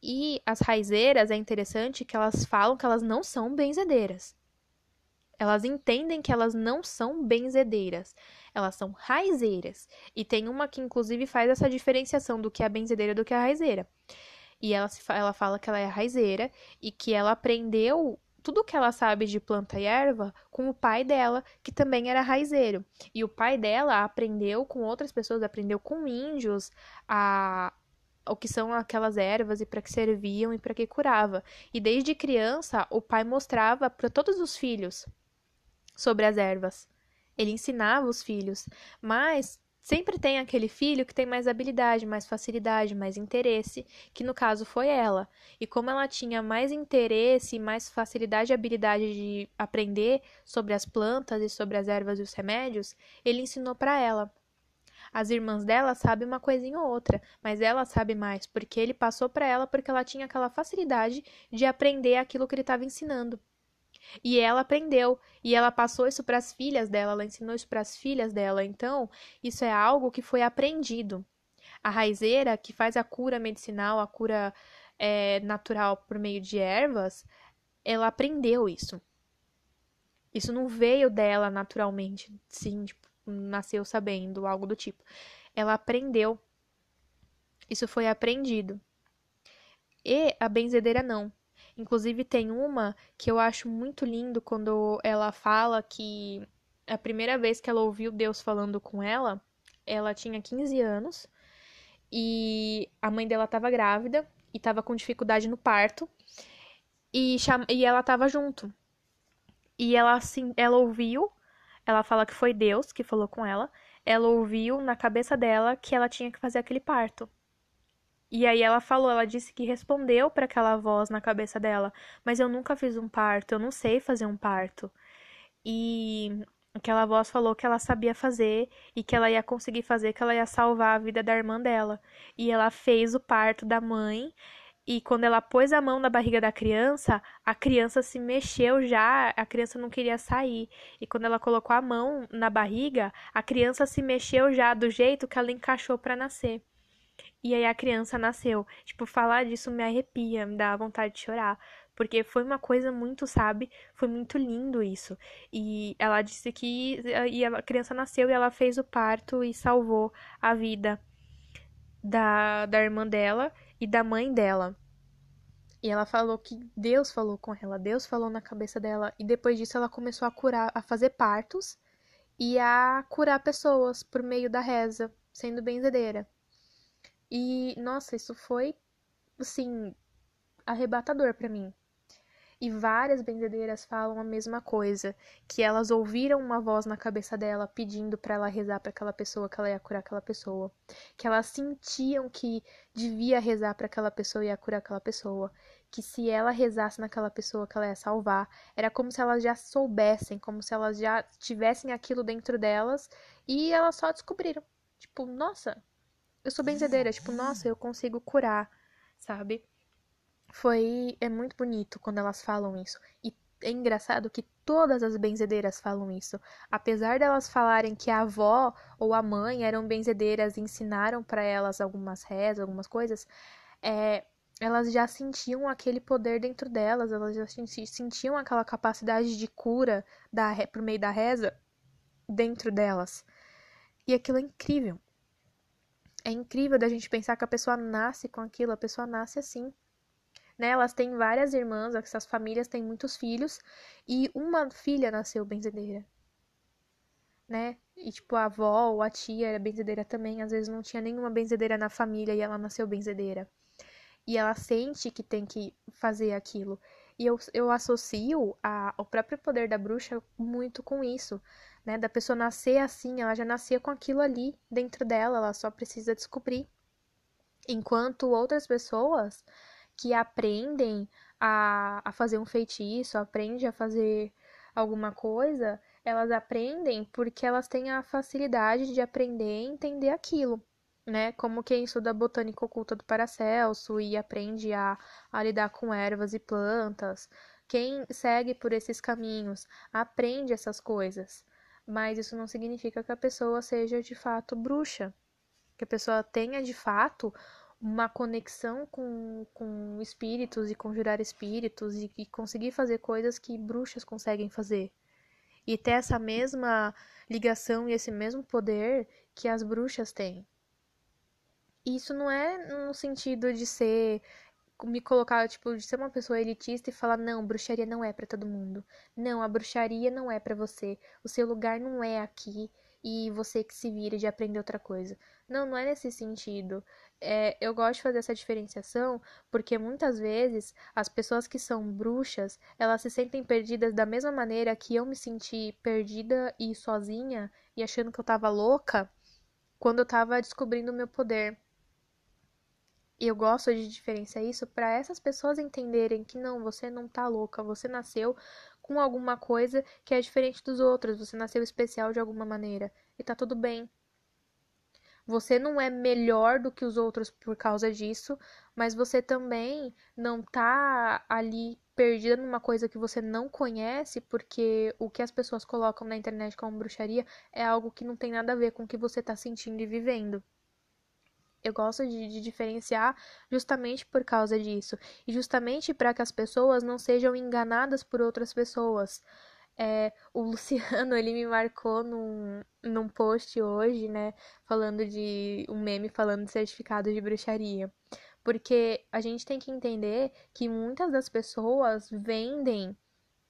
E as raizeiras é interessante que elas falam que elas não são benzedeiras. Elas entendem que elas não são benzedeiras, elas são raizeiras. E tem uma que, inclusive, faz essa diferenciação do que é a benzedeira do que é a raizeira. E ela, ela fala que ela é raizeira e que ela aprendeu tudo que ela sabe de planta e erva com o pai dela, que também era raizeiro. E o pai dela aprendeu com outras pessoas, aprendeu com índios a o que são aquelas ervas e para que serviam e para que curava. E desde criança, o pai mostrava para todos os filhos sobre as ervas. Ele ensinava os filhos, mas Sempre tem aquele filho que tem mais habilidade, mais facilidade, mais interesse, que no caso foi ela. E como ela tinha mais interesse, mais facilidade e habilidade de aprender sobre as plantas e sobre as ervas e os remédios, ele ensinou para ela. As irmãs dela sabem uma coisinha ou outra, mas ela sabe mais, porque ele passou para ela porque ela tinha aquela facilidade de aprender aquilo que ele estava ensinando. E ela aprendeu, e ela passou isso para as filhas dela, ela ensinou isso para as filhas dela. Então, isso é algo que foi aprendido. A raizeira, que faz a cura medicinal, a cura é, natural por meio de ervas, ela aprendeu isso. Isso não veio dela naturalmente, sim, tipo, nasceu sabendo, algo do tipo. Ela aprendeu. Isso foi aprendido. E a benzedeira não. Inclusive, tem uma que eu acho muito lindo quando ela fala que a primeira vez que ela ouviu Deus falando com ela, ela tinha 15 anos e a mãe dela estava grávida e estava com dificuldade no parto e, cham... e ela estava junto. E ela assim, ela ouviu, ela fala que foi Deus que falou com ela. Ela ouviu na cabeça dela que ela tinha que fazer aquele parto. E aí ela falou, ela disse que respondeu para aquela voz na cabeça dela, mas eu nunca fiz um parto, eu não sei fazer um parto. E aquela voz falou que ela sabia fazer e que ela ia conseguir fazer, que ela ia salvar a vida da irmã dela. E ela fez o parto da mãe. E quando ela pôs a mão na barriga da criança, a criança se mexeu já, a criança não queria sair. E quando ela colocou a mão na barriga, a criança se mexeu já do jeito que ela encaixou para nascer. E aí a criança nasceu. Tipo, falar disso me arrepia, me dá vontade de chorar. Porque foi uma coisa muito, sabe? Foi muito lindo isso. E ela disse que e a criança nasceu e ela fez o parto e salvou a vida. da, da irmã dela e da mãe dela. E ela falou que Deus falou com ela, Deus falou na cabeça dela. E depois disso ela começou a curar, a fazer partos e a curar pessoas por meio da reza, sendo benzedeira. E, nossa, isso foi, assim, arrebatador para mim. E várias benzedeiras falam a mesma coisa, que elas ouviram uma voz na cabeça dela pedindo para ela rezar para aquela pessoa, que ela ia curar aquela pessoa, que elas sentiam que devia rezar para aquela pessoa e ia curar aquela pessoa, que se ela rezasse naquela pessoa que ela ia salvar, era como se elas já soubessem, como se elas já tivessem aquilo dentro delas e elas só descobriram. Tipo, nossa, eu sou benzedeira, tipo, nossa, eu consigo curar, sabe? Foi. É muito bonito quando elas falam isso. E é engraçado que todas as benzedeiras falam isso. Apesar delas falarem que a avó ou a mãe eram benzedeiras e ensinaram para elas algumas rezas, algumas coisas, é, elas já sentiam aquele poder dentro delas, elas já sentiam aquela capacidade de cura da, por meio da reza dentro delas. E aquilo é incrível. É incrível da gente pensar que a pessoa nasce com aquilo, a pessoa nasce assim né? Elas têm várias irmãs, essas famílias têm muitos filhos, e uma filha nasceu benzedeira, né? E tipo, a avó ou a tia era benzedeira também, às vezes não tinha nenhuma benzedeira na família e ela nasceu benzedeira. E ela sente que tem que fazer aquilo. E eu, eu associo a, o próprio poder da bruxa muito com isso, né? Da pessoa nascer assim, ela já nascia com aquilo ali dentro dela, ela só precisa descobrir. Enquanto outras pessoas que aprendem a, a fazer um feitiço, aprendem a fazer alguma coisa, elas aprendem porque elas têm a facilidade de aprender e entender aquilo, né? Como quem estuda botânica oculta do Paracelso e aprende a, a lidar com ervas e plantas. Quem segue por esses caminhos aprende essas coisas, mas isso não significa que a pessoa seja de fato bruxa, que a pessoa tenha de fato uma conexão com, com espíritos e conjurar espíritos e, e conseguir fazer coisas que bruxas conseguem fazer. E ter essa mesma ligação e esse mesmo poder que as bruxas têm. Isso não é no sentido de ser me colocar, tipo, de ser uma pessoa elitista e falar, não, bruxaria não é para todo mundo. Não, a bruxaria não é para você. O seu lugar não é aqui e você que se vire de aprender outra coisa. Não, não é nesse sentido. É, eu gosto de fazer essa diferenciação porque muitas vezes as pessoas que são bruxas elas se sentem perdidas da mesma maneira que eu me senti perdida e sozinha e achando que eu tava louca quando eu tava descobrindo o meu poder. E eu gosto de diferenciar isso para essas pessoas entenderem que não, você não tá louca, você nasceu com alguma coisa que é diferente dos outros, você nasceu especial de alguma maneira e tá tudo bem. Você não é melhor do que os outros por causa disso, mas você também não tá ali perdida numa coisa que você não conhece, porque o que as pessoas colocam na internet como bruxaria é algo que não tem nada a ver com o que você tá sentindo e vivendo. Eu gosto de, de diferenciar justamente por causa disso. E justamente para que as pessoas não sejam enganadas por outras pessoas. É, o Luciano, ele me marcou num, num post hoje, né? Falando de um meme falando de certificado de bruxaria. Porque a gente tem que entender que muitas das pessoas vendem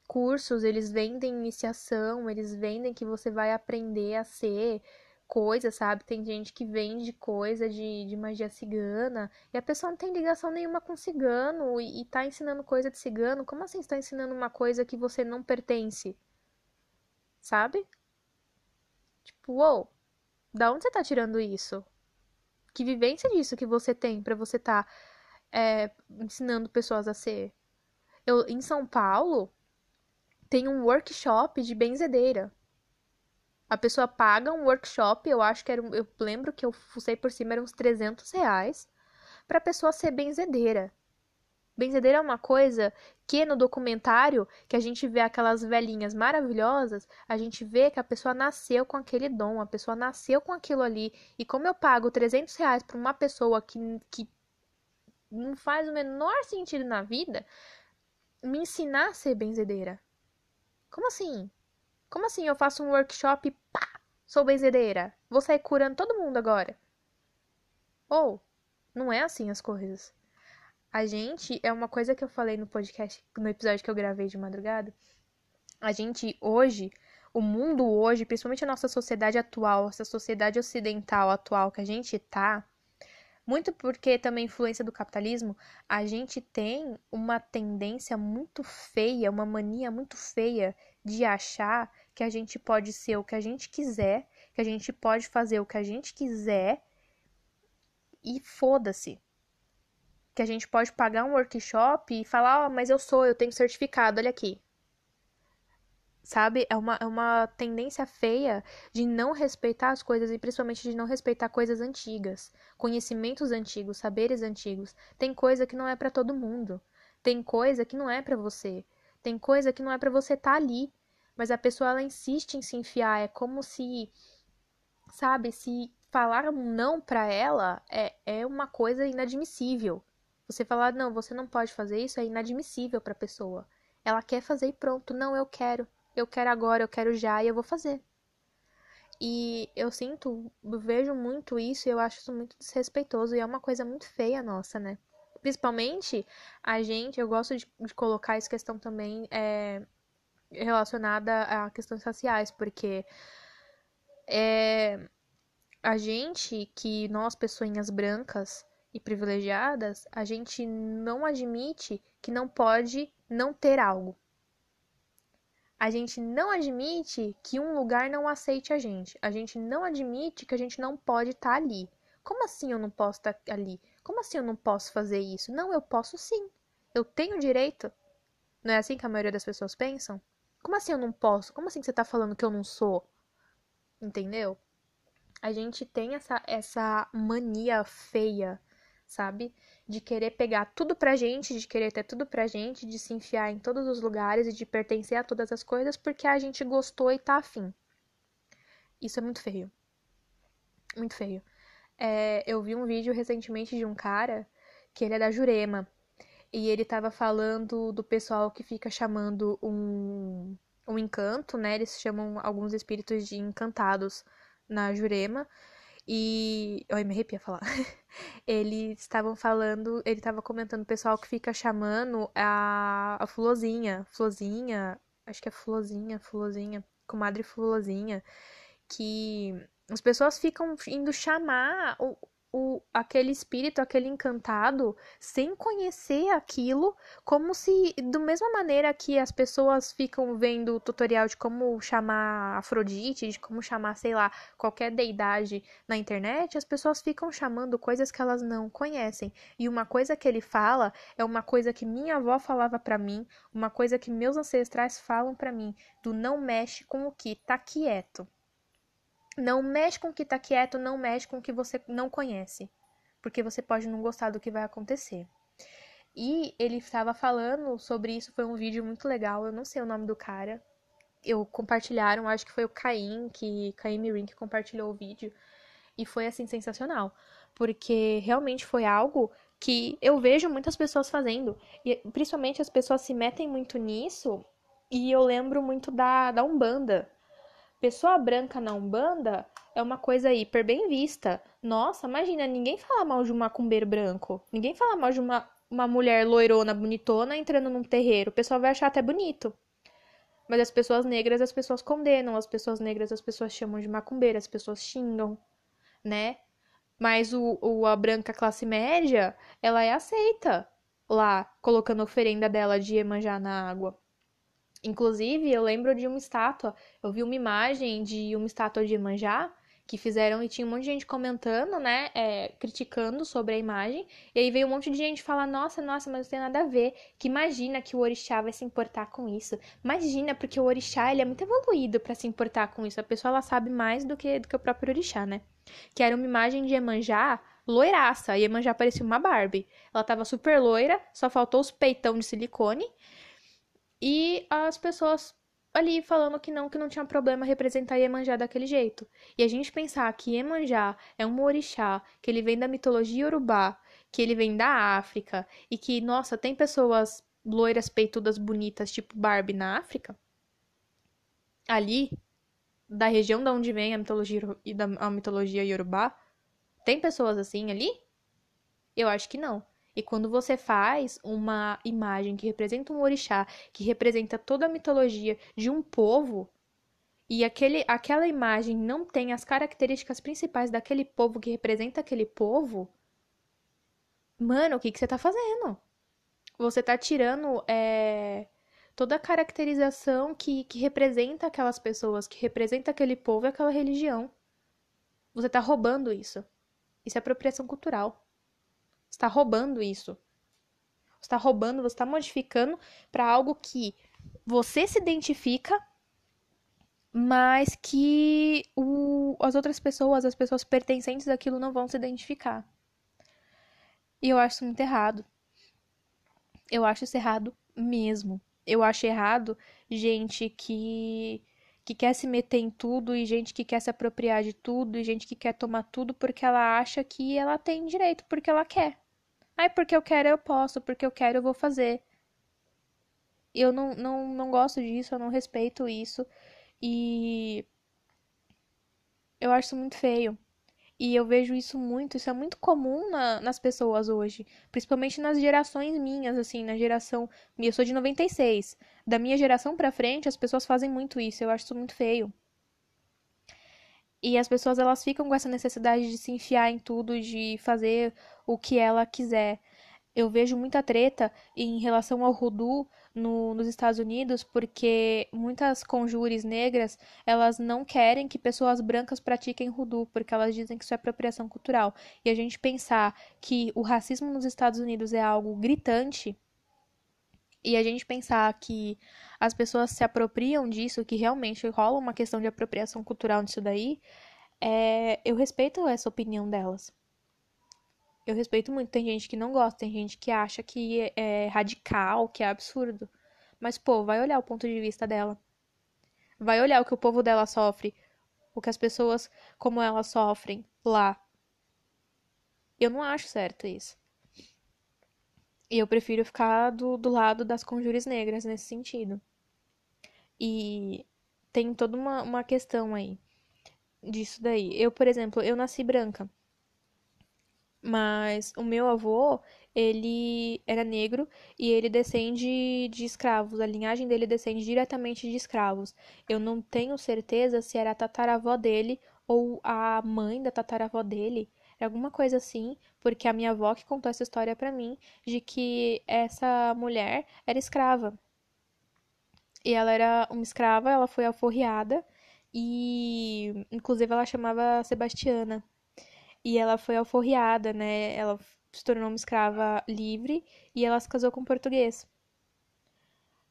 cursos, eles vendem iniciação, eles vendem que você vai aprender a ser coisa, sabe? Tem gente que vende coisa de, de magia cigana e a pessoa não tem ligação nenhuma com cigano e, e tá ensinando coisa de cigano. Como assim está ensinando uma coisa que você não pertence? Sabe? Tipo, uou, da onde você tá tirando isso? Que vivência disso que você tem para você tá é, ensinando pessoas a ser? Eu, em São Paulo, tem um workshop de benzedeira. A pessoa paga um workshop, eu acho que era, eu lembro que eu fucei por cima, eram uns 300 reais, pra pessoa ser benzedeira. Benzedeira é uma coisa que no documentário, que a gente vê aquelas velhinhas maravilhosas, a gente vê que a pessoa nasceu com aquele dom, a pessoa nasceu com aquilo ali. E como eu pago 300 reais pra uma pessoa que, que não faz o menor sentido na vida, me ensinar a ser benzedeira. Como assim? Como assim eu faço um workshop e pá, sou benzedeira? Vou sair curando todo mundo agora. Ou, não é assim as coisas. A gente, é uma coisa que eu falei no podcast, no episódio que eu gravei de madrugada. A gente hoje, o mundo hoje, principalmente a nossa sociedade atual, essa sociedade ocidental atual que a gente tá, muito porque também influência do capitalismo, a gente tem uma tendência muito feia, uma mania muito feia de achar que a gente pode ser o que a gente quiser, que a gente pode fazer o que a gente quiser e foda-se. Que a gente pode pagar um workshop e falar, ó, oh, mas eu sou, eu tenho certificado, olha aqui. Sabe? É uma, é uma tendência feia de não respeitar as coisas e principalmente de não respeitar coisas antigas, conhecimentos antigos, saberes antigos. Tem coisa que não é para todo mundo. Tem coisa que não é para você. Tem coisa que não é para você estar tá ali. Mas a pessoa ela insiste em se enfiar, é como se sabe, se falar um não para ela é, é uma coisa inadmissível. Você falar, não, você não pode fazer isso é inadmissível para a pessoa. Ela quer fazer e pronto. Não, eu quero eu quero agora, eu quero já e eu vou fazer. E eu sinto, eu vejo muito isso e eu acho isso muito desrespeitoso e é uma coisa muito feia nossa, né? Principalmente a gente, eu gosto de, de colocar essa questão também é, relacionada a questões raciais, porque é, a gente, que nós, pessoinhas brancas e privilegiadas, a gente não admite que não pode não ter algo a gente não admite que um lugar não aceite a gente. A gente não admite que a gente não pode estar tá ali. Como assim eu não posso estar tá ali? Como assim eu não posso fazer isso? Não, eu posso sim. Eu tenho direito. Não é assim que a maioria das pessoas pensam? Como assim eu não posso? Como assim você está falando que eu não sou? Entendeu? A gente tem essa, essa mania feia, sabe? de querer pegar tudo pra gente, de querer ter tudo pra gente, de se enfiar em todos os lugares e de pertencer a todas as coisas porque a gente gostou e tá afim. Isso é muito feio. Muito feio. É, eu vi um vídeo recentemente de um cara que ele é da Jurema. E ele tava falando do pessoal que fica chamando um, um encanto, né? Eles chamam alguns espíritos de encantados na Jurema. E. Oi, me arrepia falar. Eles estavam falando, ele estava comentando o pessoal que fica chamando a, a Fulozinha. Fulozinha, acho que é Fulozinha, Fulozinha, comadre Fulozinha. Que as pessoas ficam indo chamar o, aquele espírito, aquele encantado, sem conhecer aquilo, como se, da mesma maneira que as pessoas ficam vendo o tutorial de como chamar Afrodite, de como chamar, sei lá, qualquer deidade na internet, as pessoas ficam chamando coisas que elas não conhecem. E uma coisa que ele fala é uma coisa que minha avó falava para mim, uma coisa que meus ancestrais falam para mim, do não mexe com o que tá quieto. Não mexe com o que tá quieto, não mexe com o que você não conhece, porque você pode não gostar do que vai acontecer. E ele estava falando sobre isso, foi um vídeo muito legal, eu não sei o nome do cara. Eu compartilharam, acho que foi o Caim, que Caim Mirim que compartilhou o vídeo, e foi assim sensacional, porque realmente foi algo que eu vejo muitas pessoas fazendo, e principalmente as pessoas se metem muito nisso, e eu lembro muito da, da Umbanda, Pessoa branca na Umbanda é uma coisa hiper bem vista. Nossa, imagina, ninguém fala mal de um macumbeiro branco. Ninguém fala mal de uma, uma mulher loirona, bonitona, entrando num terreiro. O pessoal vai achar até bonito. Mas as pessoas negras, as pessoas condenam. As pessoas negras, as pessoas chamam de macumbeira. As pessoas xingam, né? Mas o, o, a branca classe média, ela é aceita lá, colocando oferenda dela de Iemanjá na água. Inclusive, eu lembro de uma estátua, eu vi uma imagem de uma estátua de Iemanjá que fizeram e tinha um monte de gente comentando, né, é, criticando sobre a imagem. E aí veio um monte de gente falar: "Nossa, nossa, mas não tem nada a ver. Que imagina que o orixá vai se importar com isso? Imagina, porque o orixá ele é muito evoluído para se importar com isso. A pessoa ela sabe mais do que do que o próprio orixá, né? Que era uma imagem de Iemanjá loiraça. A Iemanjá parecia uma Barbie. Ela tava super loira, só faltou os peitão de silicone e as pessoas ali falando que não, que não tinha problema representar Iemanjá daquele jeito. E a gente pensar que Iemanjá é um orixá, que ele vem da mitologia urubá, que ele vem da África, e que, nossa, tem pessoas loiras, peitudas, bonitas, tipo Barbie na África, ali, da região da onde vem a mitologia, a mitologia Yorubá, Tem pessoas assim ali? Eu acho que não. E quando você faz uma imagem que representa um orixá, que representa toda a mitologia de um povo, e aquele, aquela imagem não tem as características principais daquele povo que representa aquele povo, mano, o que, que você tá fazendo? Você tá tirando é, toda a caracterização que, que representa aquelas pessoas, que representa aquele povo e aquela religião. Você tá roubando isso. Isso é apropriação cultural. Está roubando isso. Você está roubando, você está modificando para algo que você se identifica, mas que o, as outras pessoas, as pessoas pertencentes àquilo, não vão se identificar. E eu acho isso muito errado. Eu acho isso errado mesmo. Eu acho errado gente que que quer se meter em tudo e gente que quer se apropriar de tudo e gente que quer tomar tudo porque ela acha que ela tem direito, porque ela quer. Ai, porque eu quero, eu posso, porque eu quero, eu vou fazer. Eu não, não, não gosto disso, eu não respeito isso. E eu acho isso muito feio. E eu vejo isso muito, isso é muito comum na, nas pessoas hoje. Principalmente nas gerações minhas, assim, na geração. Eu sou de 96. Da minha geração pra frente, as pessoas fazem muito isso. Eu acho isso muito feio. E as pessoas elas ficam com essa necessidade de se enfiar em tudo, de fazer o que ela quiser. Eu vejo muita treta em relação ao Rudu no, nos Estados Unidos, porque muitas conjures negras, elas não querem que pessoas brancas pratiquem Rudu, porque elas dizem que isso é apropriação cultural. E a gente pensar que o racismo nos Estados Unidos é algo gritante, e a gente pensar que as pessoas se apropriam disso, que realmente rola uma questão de apropriação cultural nisso daí, é, eu respeito essa opinião delas. Eu respeito muito. Tem gente que não gosta, tem gente que acha que é radical, que é absurdo. Mas, pô, vai olhar o ponto de vista dela. Vai olhar o que o povo dela sofre, o que as pessoas como ela sofrem lá. Eu não acho certo isso. E eu prefiro ficar do, do lado das conjures negras nesse sentido. E tem toda uma, uma questão aí disso daí. Eu, por exemplo, eu nasci branca. Mas o meu avô, ele era negro e ele descende de escravos. A linhagem dele descende diretamente de escravos. Eu não tenho certeza se era a tataravó dele ou a mãe da tataravó dele alguma coisa assim, porque a minha avó que contou essa história para mim de que essa mulher era escrava. E ela era uma escrava, ela foi alforriada e inclusive ela chamava Sebastiana. E ela foi alforriada, né? Ela se tornou uma escrava livre e ela se casou com um português.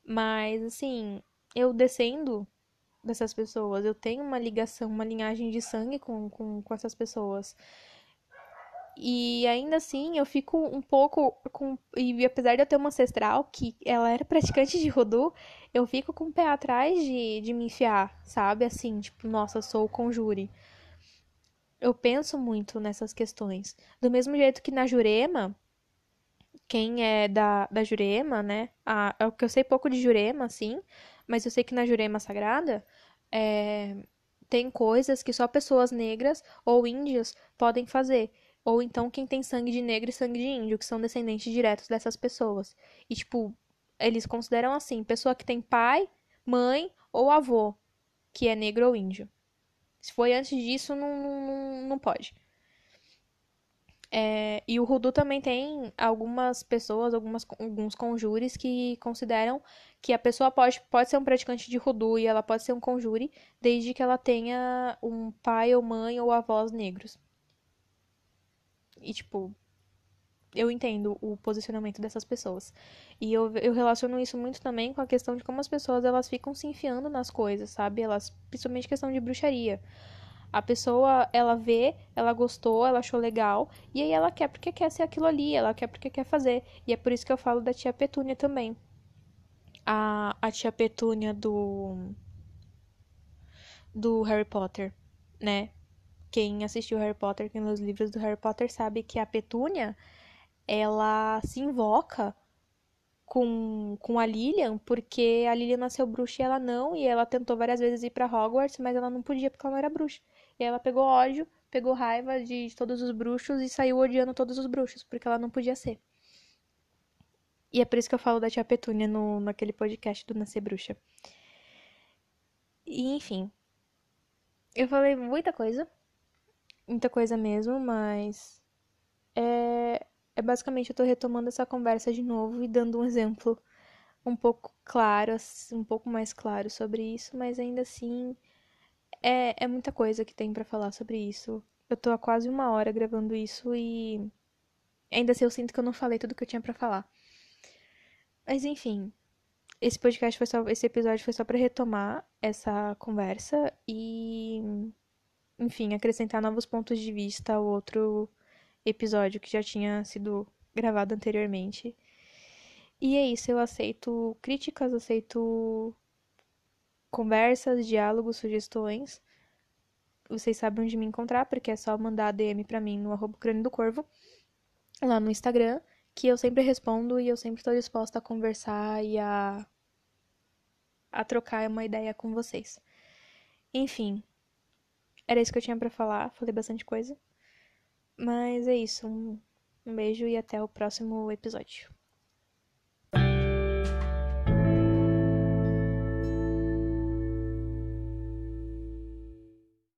Mas assim, eu descendo dessas pessoas, eu tenho uma ligação, uma linhagem de sangue com, com, com essas pessoas. E ainda assim, eu fico um pouco com. E apesar de eu ter uma ancestral que ela era praticante de Rudu, eu fico com o pé atrás de, de me enfiar, sabe? Assim, tipo, nossa, sou o conjure. Eu penso muito nessas questões. Do mesmo jeito que na Jurema, quem é da, da Jurema, né? É o que eu sei pouco de Jurema, assim, mas eu sei que na Jurema Sagrada é, tem coisas que só pessoas negras ou índias podem fazer ou então quem tem sangue de negro e sangue de índio, que são descendentes diretos dessas pessoas. E, tipo, eles consideram assim, pessoa que tem pai, mãe ou avô, que é negro ou índio. Se foi antes disso, não, não, não pode. É, e o Rudu também tem algumas pessoas, algumas, alguns conjures que consideram que a pessoa pode, pode ser um praticante de Rudu e ela pode ser um conjure desde que ela tenha um pai ou mãe ou avós negros. E, tipo, eu entendo o posicionamento dessas pessoas. E eu, eu relaciono isso muito também com a questão de como as pessoas elas ficam se enfiando nas coisas, sabe? Elas, principalmente questão de bruxaria. A pessoa, ela vê, ela gostou, ela achou legal, e aí ela quer porque quer ser aquilo ali, ela quer porque quer fazer. E é por isso que eu falo da tia Petúnia também. A, a tia Petúnia do. do Harry Potter, né? Quem assistiu Harry Potter, quem lê os livros do Harry Potter, sabe que a Petúnia, ela se invoca com, com a Lilian, porque a Lilian nasceu bruxa e ela não, e ela tentou várias vezes ir pra Hogwarts, mas ela não podia porque ela não era bruxa. E ela pegou ódio, pegou raiva de todos os bruxos e saiu odiando todos os bruxos, porque ela não podia ser. E é por isso que eu falo da tia Petúnia no, naquele podcast do Nascer Bruxa. E enfim. Eu falei muita coisa. Muita coisa mesmo, mas. É, é basicamente eu tô retomando essa conversa de novo e dando um exemplo um pouco claro, um pouco mais claro sobre isso, mas ainda assim é, é muita coisa que tem para falar sobre isso. Eu tô há quase uma hora gravando isso e ainda assim eu sinto que eu não falei tudo que eu tinha para falar. Mas enfim, esse podcast foi só, esse episódio foi só para retomar essa conversa e, enfim, acrescentar novos pontos de vista ao outro episódio que já tinha sido gravado anteriormente. E é isso, eu aceito críticas, aceito conversas, diálogos, sugestões. Vocês sabem onde me encontrar, porque é só mandar DM pra mim no arroba do Corvo, lá no Instagram que eu sempre respondo e eu sempre estou disposta a conversar e a, a trocar uma ideia com vocês. Enfim, era isso que eu tinha para falar, falei bastante coisa. Mas é isso, um, um beijo e até o próximo episódio.